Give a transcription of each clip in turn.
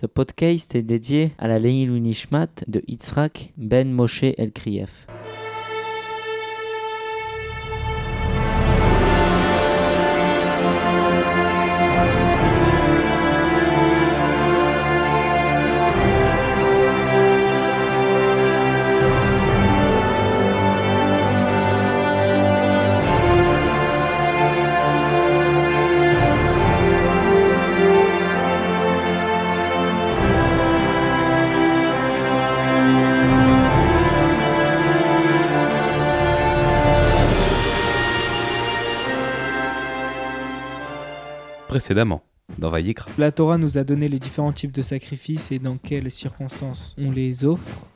Ce podcast est dédié à la Leilou de Yitzhak Ben Moshe El précédemment dans Vayikra. La Torah nous a donné les différents types de sacrifices et dans quelles circonstances on les offre.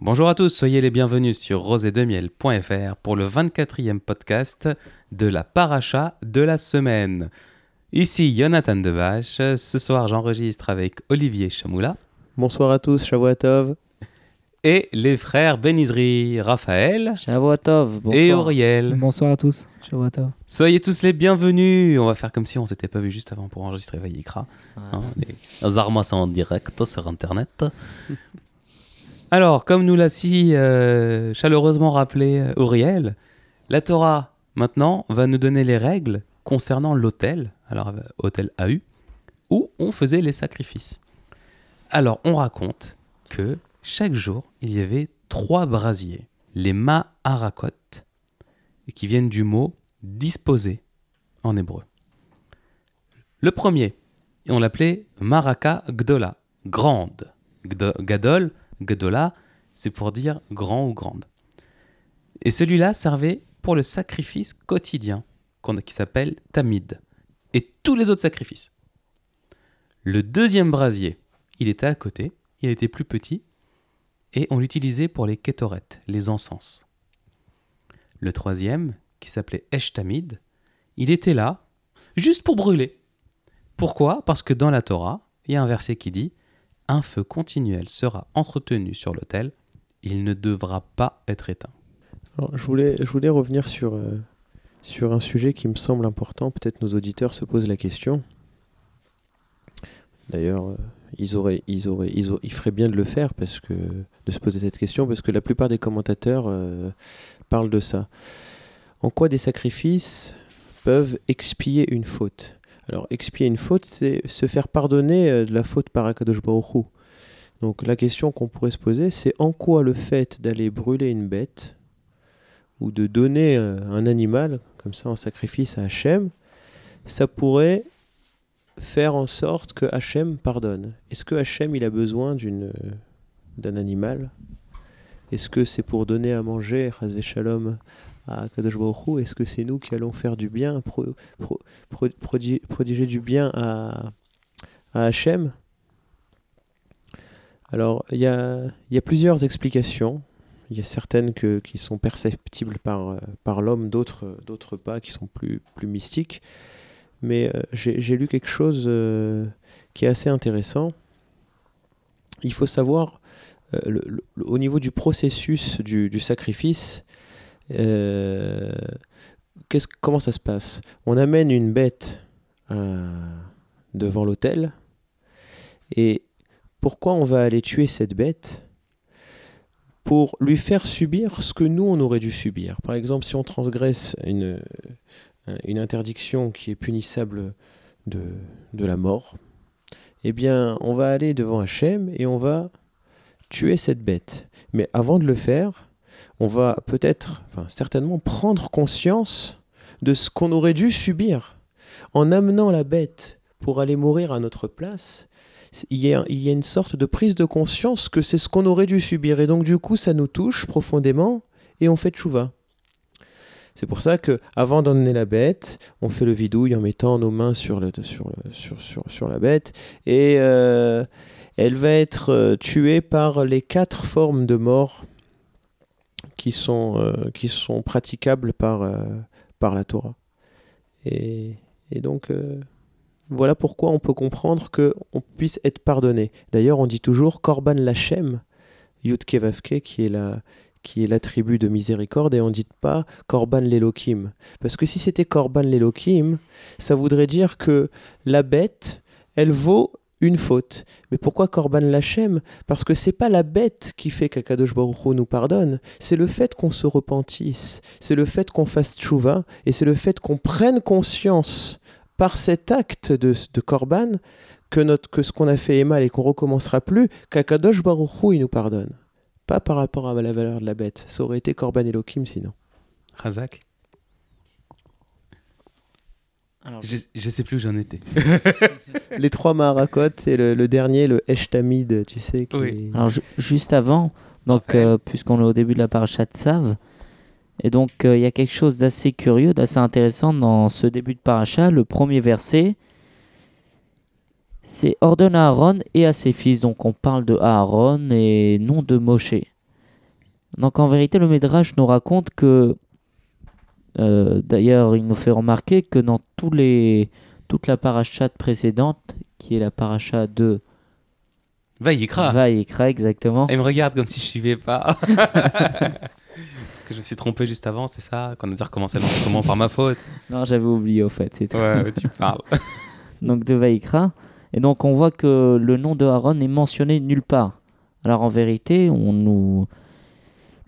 Bonjour à tous, soyez les bienvenus sur rosédemiel.fr pour le 24e podcast de la paracha de la semaine. Ici Jonathan Devache, ce soir j'enregistre avec Olivier Chamoula. Bonsoir à tous, Shavuatov et les frères Benizri, Raphaël Shavuatov, et Auriel. Bonsoir à tous, Shavuatov. Soyez tous les bienvenus. On va faire comme si on s'était pas vu juste avant pour enregistrer Vayikra. Hein, les armes sont en direct sur Internet. Alors, comme nous l'a si euh, chaleureusement rappelé euh, Auriel, la Torah, maintenant, va nous donner les règles concernant l'autel, alors euh, hôtel AU, où on faisait les sacrifices. Alors, on raconte que chaque jour, il y avait trois brasiers, les ma'arakot, qui viennent du mot disposer en hébreu. Le premier, on l'appelait Maraka Gdola, grande. Gdola, c'est pour dire grand ou grande. Et celui-là servait pour le sacrifice quotidien, qui s'appelle Tamid, et tous les autres sacrifices. Le deuxième brasier, il était à côté, il était plus petit, et on l'utilisait pour les kétorettes, les encens. Le troisième, qui s'appelait Eshtamid, il était là juste pour brûler. Pourquoi? Parce que dans la Torah, il y a un verset qui dit Un feu continuel sera entretenu sur l'autel, il ne devra pas être éteint. je, voulais, je voulais revenir sur, euh, sur un sujet qui me semble important. Peut-être nos auditeurs se posent la question. D'ailleurs, ils auraient, ils auraient, ils, feraient bien de le faire parce que de se poser cette question parce que la plupart des commentateurs euh, parlent de ça. En quoi des sacrifices peuvent expier une faute? Alors expier une faute, c'est se faire pardonner euh, la faute par Akadosh Baruch Donc la question qu'on pourrait se poser, c'est en quoi le fait d'aller brûler une bête ou de donner euh, un animal comme ça en sacrifice à Hachem, ça pourrait faire en sorte que Hachem pardonne. Est-ce que Hachem il a besoin d'une d'un animal? Est-ce que c'est pour donner à manger, Shalom, à Kadosh Est-ce que c'est nous qui allons faire du bien, prodiger du bien à, à Hachem? Alors, il y a, y a, plusieurs explications. Il y a certaines que, qui sont perceptibles par, par l'homme, d'autres, d'autres pas, qui sont plus, plus mystiques mais euh, j'ai lu quelque chose euh, qui est assez intéressant. Il faut savoir, euh, au niveau du processus du, sacrifice, comment ça se passe? On amène une bête devant l'autel, et pourquoi on va aller tuer cette bête? Pour lui faire subir ce que nous, on aurait dû subir. Par exemple, si on transgresse une, une interdiction qui est punissable de, de la mort, eh bien, on va aller devant Hachem et on va tuer cette bête. Mais avant de le faire, on va peut-être, enfin certainement, prendre conscience de ce qu'on aurait dû subir. En amenant la bête pour aller mourir à notre place, il y a, il y a une sorte de prise de conscience que c'est ce qu'on aurait dû subir. Et donc du coup, ça nous touche profondément et on fait tchouva. C'est pour ça que avant d'emmener la bête, on fait le vidouille en mettant nos mains sur, la bête et euh, elle va être euh, tuée par les quatre formes de mort qui sont, euh, praticables par, la Torah. Et, donc voilà pourquoi on peut comprendre qu'on puisse être pardonné. D'ailleurs, on dit toujours Korban Lachem, Yud Kevavke, qui est la, qui est l'attribut de miséricorde, et on ne dit pas Korban l'Elohim. Parce que si c'était Korban l'Elohim, ça voudrait dire que la bête, elle vaut une faute. Mais pourquoi Korban Lachem Parce que c'est pas la bête qui fait qu'Akadosh Baruch Hu nous pardonne, c'est le fait qu'on se repentisse, c'est le fait qu'on fasse tchouva, et c'est le fait qu'on prenne conscience par cet acte de, de Korban que, notre, que ce qu'on a fait est mal et qu'on recommencera plus, qu'Akadosh Baruch Hu il nous pardonne. Pas par rapport à la valeur de la bête. Ça aurait été Korban Elohim sinon. Razak Alors, je, je sais plus où j'en étais. Les trois Maharakot, c'est le, le dernier, le Eshtamid, tu sais. Qui Oui. est- Alors, ju- juste avant, donc, euh, puisqu'on est au début de la paracha de Sav, et donc euh, il y a quelque chose d'assez curieux, d'assez intéressant dans ce début de paracha. Le premier verset, c'est ordonne à Aaron et à ses fils. Donc on parle de Aaron et non de Moshe. Donc en vérité, le Midrash nous raconte que, euh, d'ailleurs, il nous fait remarquer que dans tous les, toute la paracha précédente, qui est la paracha de Vaïkra. Vaïkra exactement. Elle me regarde comme si je suivais pas. Parce que je me suis trompé juste avant, c'est ça Qu'on a dû recommencer l'enregistrement par ma faute. Non, j'avais oublié au fait, c'est tout. Ouais, ouais, tu parles. Donc de Vaïkra. Et donc on voit que le nom de Aaron n'est mentionné nulle part. Alors en vérité, on nous...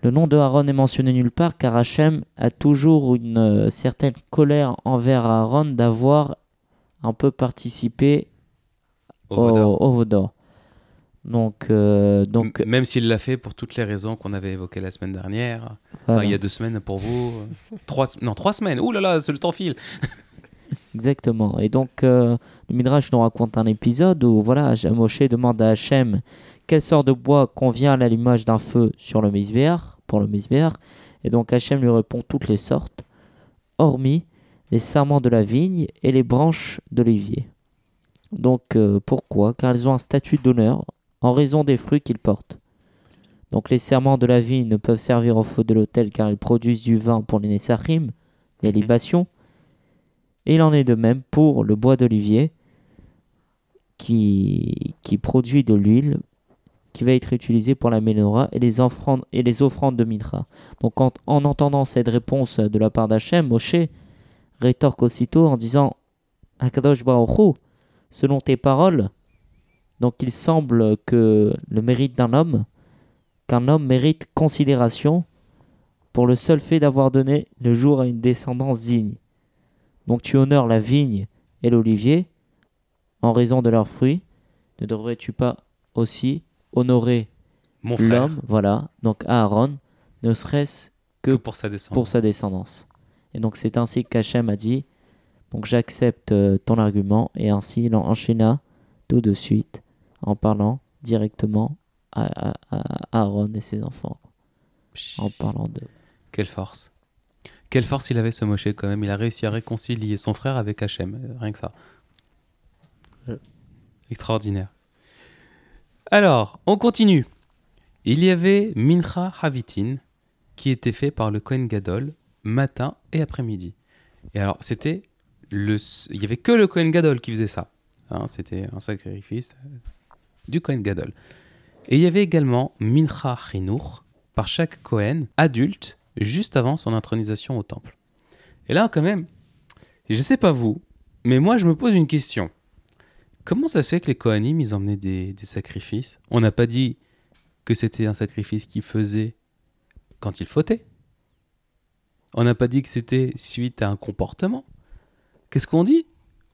le nom de Aaron est mentionné nulle part car Hachem a toujours une euh, certaine colère envers Aaron d'avoir un peu participé Au au, Vaudor. au Vaudor. Donc, euh, donc M- Même s'il l'a fait pour toutes les raisons qu'on avait évoquées la semaine dernière. Enfin, il y a deux semaines pour vous. Trois, non, trois semaines. Ouh là là, c'est le temps file. Exactement. Et donc, euh, le Midrash nous raconte un épisode où voilà, Moshe demande à Hachem quelle sorte de bois convient à l'allumage d'un feu sur le misbéar, pour le misbéar. Et donc, Hachem lui répond toutes les sortes, hormis les sarments de la vigne et les branches d'olivier. Donc, euh, pourquoi? Car elles ont un statut d'honneur en raison des fruits qu'ils portent. Donc, les serments de la vigne ne peuvent servir au feu de l'autel car ils produisent du vin pour les Nessachim, les Mhm. libations. Et il en est de même pour le bois d'olivier qui, produit de l'huile qui va être utilisée pour la menorah et les offrandes, et les offrandes de Mitra. Donc en, en entendant cette réponse de la part d'Hachem, Moshe rétorque aussitôt en disant Akadosh Baruch selon tes paroles, donc il semble que le mérite d'un homme, qu'un homme mérite considération pour le seul fait d'avoir donné le jour à une descendance digne. Donc tu honores la vigne et l'olivier en raison de leurs fruits. Ne devrais-tu pas aussi honorer Mon frère. l'homme, voilà, donc Aaron, ne serait-ce Que que pour sa descendance. pour sa descendance. Et donc c'est ainsi qu'Hachem a dit, donc j'accepte euh, ton argument, et ainsi il en enchaîna tout de suite en parlant directement à, à- à Aaron et ses enfants, en parlant de... Quelle force. Quelle force il avait ce Moshe quand même. Il a réussi à réconcilier son frère avec Hachem. euh, Rien que ça. Ouais. Extraordinaire. Alors, on continue. Il y avait Mincha Havitin qui était fait par le Kohen Gadol matin et après-midi. Et alors, c'était le. Il y avait que le Kohen Gadol qui faisait ça. Hein, c'était un sacrifice euh, du Kohen Gadol. Et il y avait également Mincha Chinour par chaque Kohen adulte juste avant son intronisation au temple. Et là, quand même, je sais pas vous, mais moi, je me pose une question. Comment ça se fait que les Kohanim, ils emmenaient des, sacrifices? On n'a pas dit que c'était un sacrifice qu'ils faisaient quand ils fautaient. On n'a pas dit que c'était suite à un comportement. Qu'est-ce qu'on dit?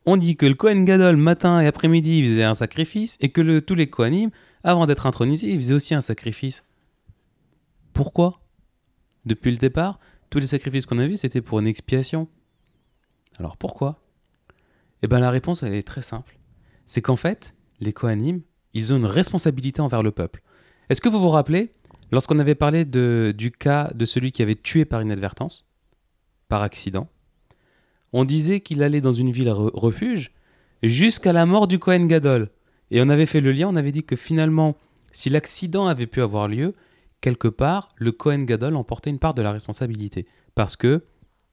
On dit que le Kohen Gadol, matin et après-midi, faisait un sacrifice, et que le- tous les Kohanim, avant d'être intronisés, ils faisaient aussi un sacrifice. Pourquoi? Depuis le départ, tous les sacrifices qu'on a vus, c'était pour une expiation. Alors pourquoi? Eh bien la réponse, elle est très simple. C'est qu'en fait, les Kohanim, ils ont une responsabilité envers le peuple. Est-ce que vous vous rappelez, lorsqu'on avait parlé du cas de celui qui avait tué par inadvertance, par accident, on disait qu'il allait dans une ville re- refuge jusqu'à la mort du Kohen Gadol. Et on avait fait le lien, on avait dit que finalement, si l'accident avait pu avoir lieu, quelque part, le Kohen Gadol emportait une part de la responsabilité. Parce que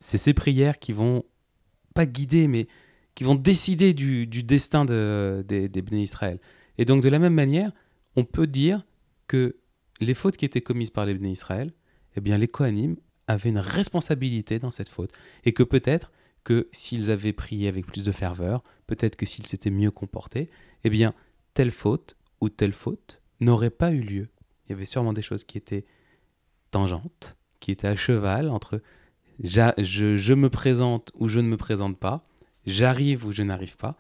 c'est ces prières qui vont, pas guider, mais qui vont décider du, destin de- des, des Bnei Israël. Et donc, de la même manière, on peut dire que les fautes qui étaient commises par les Bnei Israël, eh bien, les Kohanim avaient une responsabilité dans cette faute. Et que peut-être que s'ils avaient prié avec plus de ferveur, peut-être que s'ils s'étaient mieux comportés, eh bien, telle faute ou telle faute n'aurait pas eu lieu. Il y avait sûrement des choses qui étaient tangentes, qui étaient à cheval entre je, me présente ou je ne me présente pas, j'arrive ou je n'arrive pas.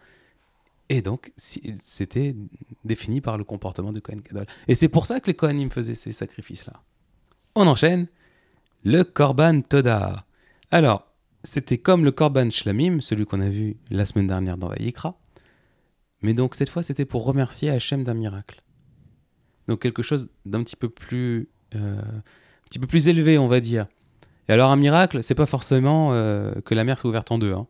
Et donc, c'était défini par le comportement du Kohen Gadol. Et c'est pour ça que les Kohanim faisaient ces sacrifices-là. On enchaîne. Le Korban Toda. Alors, c'était comme le Korban Shlamim, celui qu'on a vu la semaine dernière dans Vayikra. Mais donc, cette fois, c'était pour remercier Hachem d'un miracle. Donc, quelque chose d'un petit peu plus. euh, un petit peu plus élevé, on va dire. Et alors, un miracle, c'est pas forcément euh, que la mer soit ouverte en deux. hein.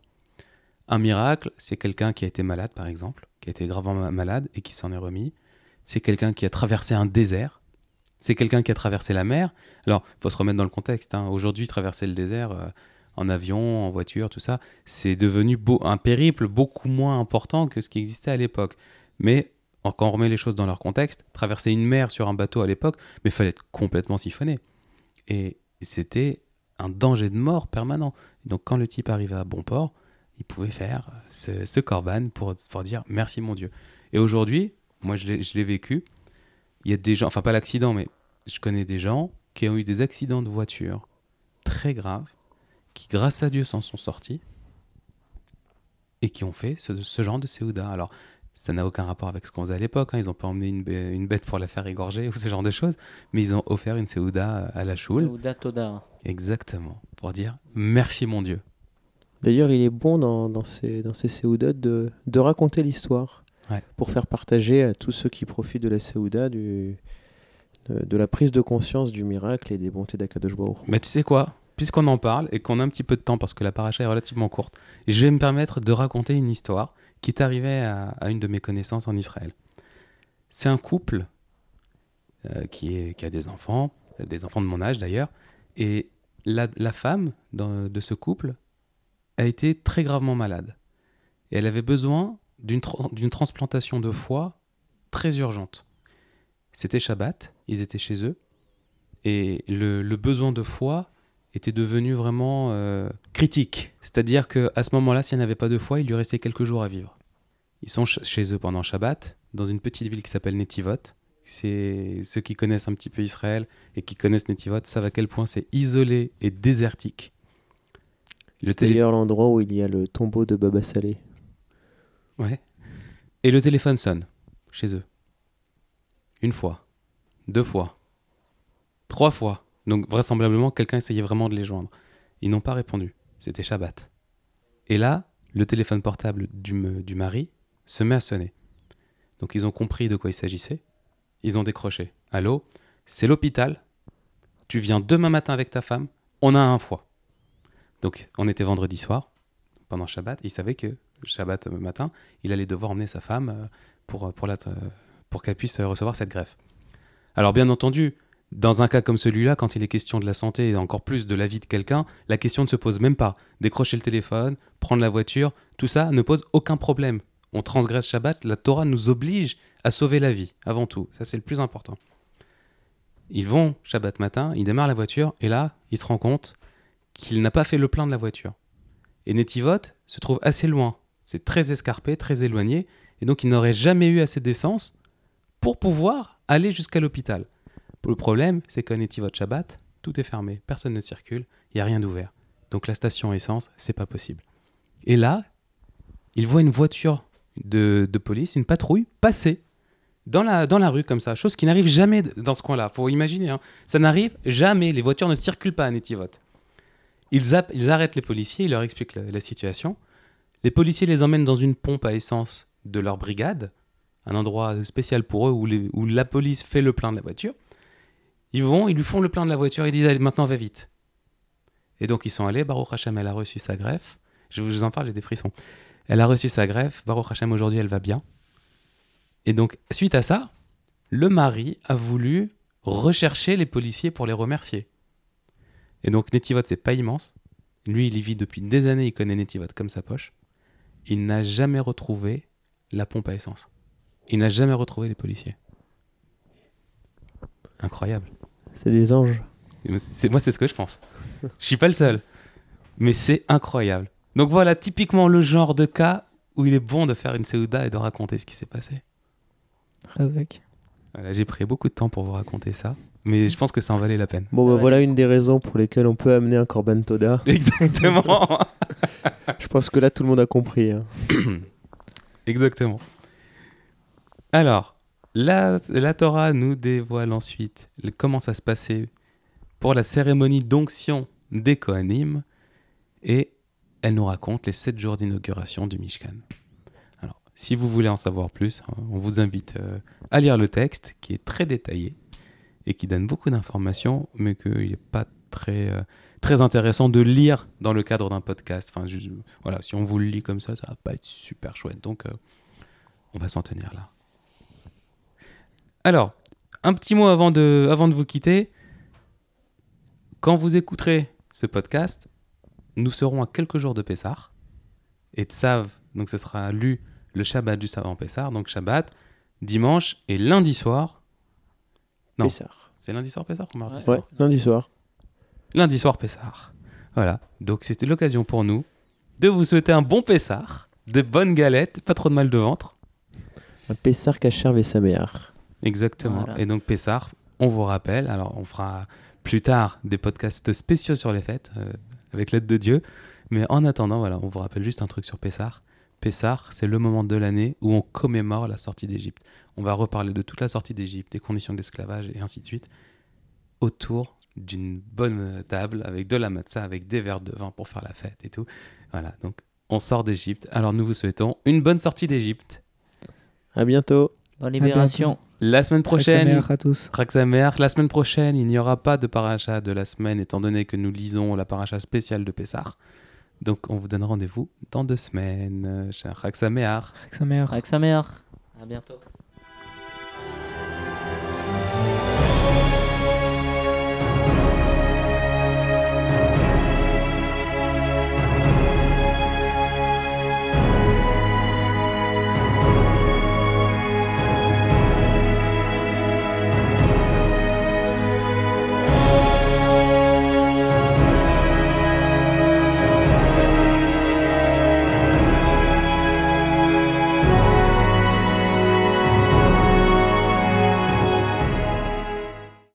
Un miracle, c'est quelqu'un qui a été malade, par exemple, qui a été gravement ma- malade et qui s'en est remis. C'est quelqu'un qui a traversé un désert. C'est quelqu'un qui a traversé la mer. Alors, il faut se remettre dans le contexte. hein. Aujourd'hui, traverser le désert euh, en avion, en voiture, tout ça, c'est devenu beau- un périple beaucoup moins important que ce qui existait à l'époque. Mais quand on remet les choses dans leur contexte, traverser une mer sur un bateau à l'époque, mais fallait être complètement siphonné. Et c'était un danger de mort permanent. Donc, quand le type arrivait à bon port, il pouvait faire ce, ce corban pour, dire merci mon Dieu. Et aujourd'hui, moi je l'ai je l'ai vécu, il y a des gens, enfin pas l'accident, mais je connais des gens qui ont eu des accidents de voiture très graves, qui grâce à Dieu s'en sont sortis et qui ont fait ce, ce genre de Séouda. Alors, ça n'a aucun rapport avec ce qu'on faisait à l'époque, hein. ils n'ont pas emmené une, bête pour la faire égorger ou ce genre de choses, mais ils ont offert une Séouda à la choule. Ou Datoda. Exactement, pour dire merci mon Dieu. D'ailleurs, il est bon dans, dans ces, dans ces Séoudas de, de raconter l'histoire Ouais. pour faire partager à tous ceux qui profitent de la Séouda du, de, de la prise de conscience du miracle et des bontés d'Akadosh Baruch. Hu. Mais tu sais quoi? Puisqu'on en parle et qu'on a un petit peu de temps parce que la paracha est relativement courte, je vais me permettre de raconter une histoire qui est arrivée à, une de mes connaissances en Israël. C'est un couple euh, qui, a des enfants, des enfants de mon âge d'ailleurs, et la, femme de ce couple a été très gravement malade. Et elle avait besoin d'une transplantation de foie très urgente. C'était Shabbat, ils étaient chez eux, et le, le besoin de foie était devenu vraiment euh, critique. C'est-à-dire qu'à ce moment-là, s'il n'y avait pas de foie, il lui restait quelques jours à vivre. Ils sont ch- chez eux pendant Shabbat, dans une petite ville qui s'appelle Netivot. C'est ceux qui connaissent un petit peu Israël et qui connaissent Netivot savent à quel point c'est isolé et désertique. C'est d'ailleurs l'endroit où il y a le tombeau de Baba Salé. Ouais. Et le téléphone sonne chez eux. Une fois, deux fois, trois fois. Donc vraisemblablement, quelqu'un essayait vraiment de les joindre. Ils n'ont pas répondu. C'était Shabbat. Et là, le téléphone portable du, mari se met à sonner. Donc ils ont compris de quoi il s'agissait. Ils ont décroché. Allô, c'est l'hôpital. Tu viens demain matin avec ta femme. On a un foie. Donc on était vendredi soir, pendant Shabbat. Il savait que Shabbat matin, il allait devoir emmener sa femme euh, pour, pour, pour qu'elle puisse recevoir cette greffe. Alors bien entendu, dans un cas comme celui-là, quand il est question de la santé et encore plus de la vie de quelqu'un, la question ne se pose même pas. Décrocher le téléphone, prendre la voiture, tout ça ne pose aucun problème. On transgresse Shabbat, la Torah nous oblige à sauver la vie, avant tout. Ça, c'est le plus important. Ils vont Shabbat matin, ils démarrent la voiture, et là, il se rend compte qu'il n'a pas fait le plein de la voiture. Et Netivot se trouve assez loin. C'est très escarpé, très éloigné, et donc il n'aurait jamais eu assez d'essence pour pouvoir aller jusqu'à l'hôpital. Le problème, c'est qu'à Netivot Shabbat, tout est fermé, personne ne circule, il n'y a rien d'ouvert. Donc la station essence, c'est pas possible. Et là, il voit une voiture de, police, une patrouille, passer dans la, dans la rue comme ça, chose qui n'arrive jamais dans ce coin-là. Faut imaginer, hein. ça n'arrive jamais. Les voitures ne circulent pas à Netivot. Ils, ils arrêtent les policiers, ils leur expliquent la, situation. Les policiers les emmènent dans une pompe à essence de leur brigade, un endroit spécial pour eux où, où la police fait le plein de la voiture. Ils vont, ils lui font le plein de la voiture, ils disent Allez, maintenant va vite. Et donc ils sont allés, Baruch Hashem, elle a reçu sa greffe. Je vous en parle, j'ai des frissons. Elle a reçu sa greffe, Baruch Hashem, aujourd'hui elle va bien. Et donc, suite à ça, le mari a voulu rechercher les policiers pour les remercier. Et donc, Netivot, c'est pas immense. Lui, il y vit depuis des années, il connaît Netivot comme sa poche. Il n'a jamais retrouvé la pompe à essence. Il n'a jamais retrouvé les policiers. Incroyable. C'est des anges. C'est, moi, c'est ce que je pense. Je suis pas le seul. Mais c'est incroyable. Donc voilà, typiquement le genre de cas où il est bon de faire une Seouda et de raconter ce qui s'est passé. Razak. Voilà, J'ai pris beaucoup de temps pour vous raconter ça, mais je pense que ça en valait la peine. Bon, bah, Ouais. voilà une des raisons pour lesquelles on peut amener un Corban Toda. Exactement. Je pense que là, tout le monde a compris. hein. Exactement. Alors, la, Torah nous dévoile ensuite comment ça se passait pour la cérémonie d'onction des Kohanim et elle nous raconte les sept jours d'inauguration du Mishkan. Alors, si vous voulez en savoir plus, hein, on vous invite euh, à lire le texte qui est très détaillé et qui donne beaucoup d'informations, mais qu'il n'est pas très, euh, très intéressant de lire dans le cadre d'un podcast. Enfin, voilà, si on vous le lit comme ça, ça va pas être super chouette. Donc, euh, on va s'en tenir là. Alors, un petit mot avant de, avant de vous quitter. Quand vous écouterez ce podcast, nous serons à quelques jours de Pessah. Et Tsav, donc ce sera lu le Shabbat du savant Pessah, donc Shabbat, dimanche et lundi soir. Non. Pessar. C'est lundi soir Pessah ou mardi Ouais. soir Ouais, lundi soir. lundi soir Pessah. Voilà, donc c'était l'occasion pour nous de vous souhaiter un bon Pessah, de bonnes galettes, pas trop de mal de ventre. Un Pessar Kacher Vesamear. Exactement. Voilà. Et donc Pessah, on vous rappelle, alors on fera plus tard des podcasts spéciaux sur les fêtes, euh, avec l'aide de Dieu. Mais en attendant, voilà, on vous rappelle juste un truc sur Pessah. Pessah, c'est le moment de l'année où on commémore la sortie d'Égypte. On va reparler de toute la sortie d'Égypte, des conditions d'esclavage et ainsi de suite, autour d'une bonne table avec de la matzah, avec des verres de vin pour faire la fête et tout. Voilà, donc on sort d'Égypte. Alors nous vous souhaitons une bonne sortie d'Égypte. À bientôt. Bonne libération. La semaine prochaine, à tous. Raksamer, la semaine prochaine, il n'y aura pas de paracha de la semaine, étant donné que nous lisons la paracha spéciale de Pessah. Donc, on vous donne rendez-vous dans deux semaines. Cher Raksamer. Sa mère. À bientôt.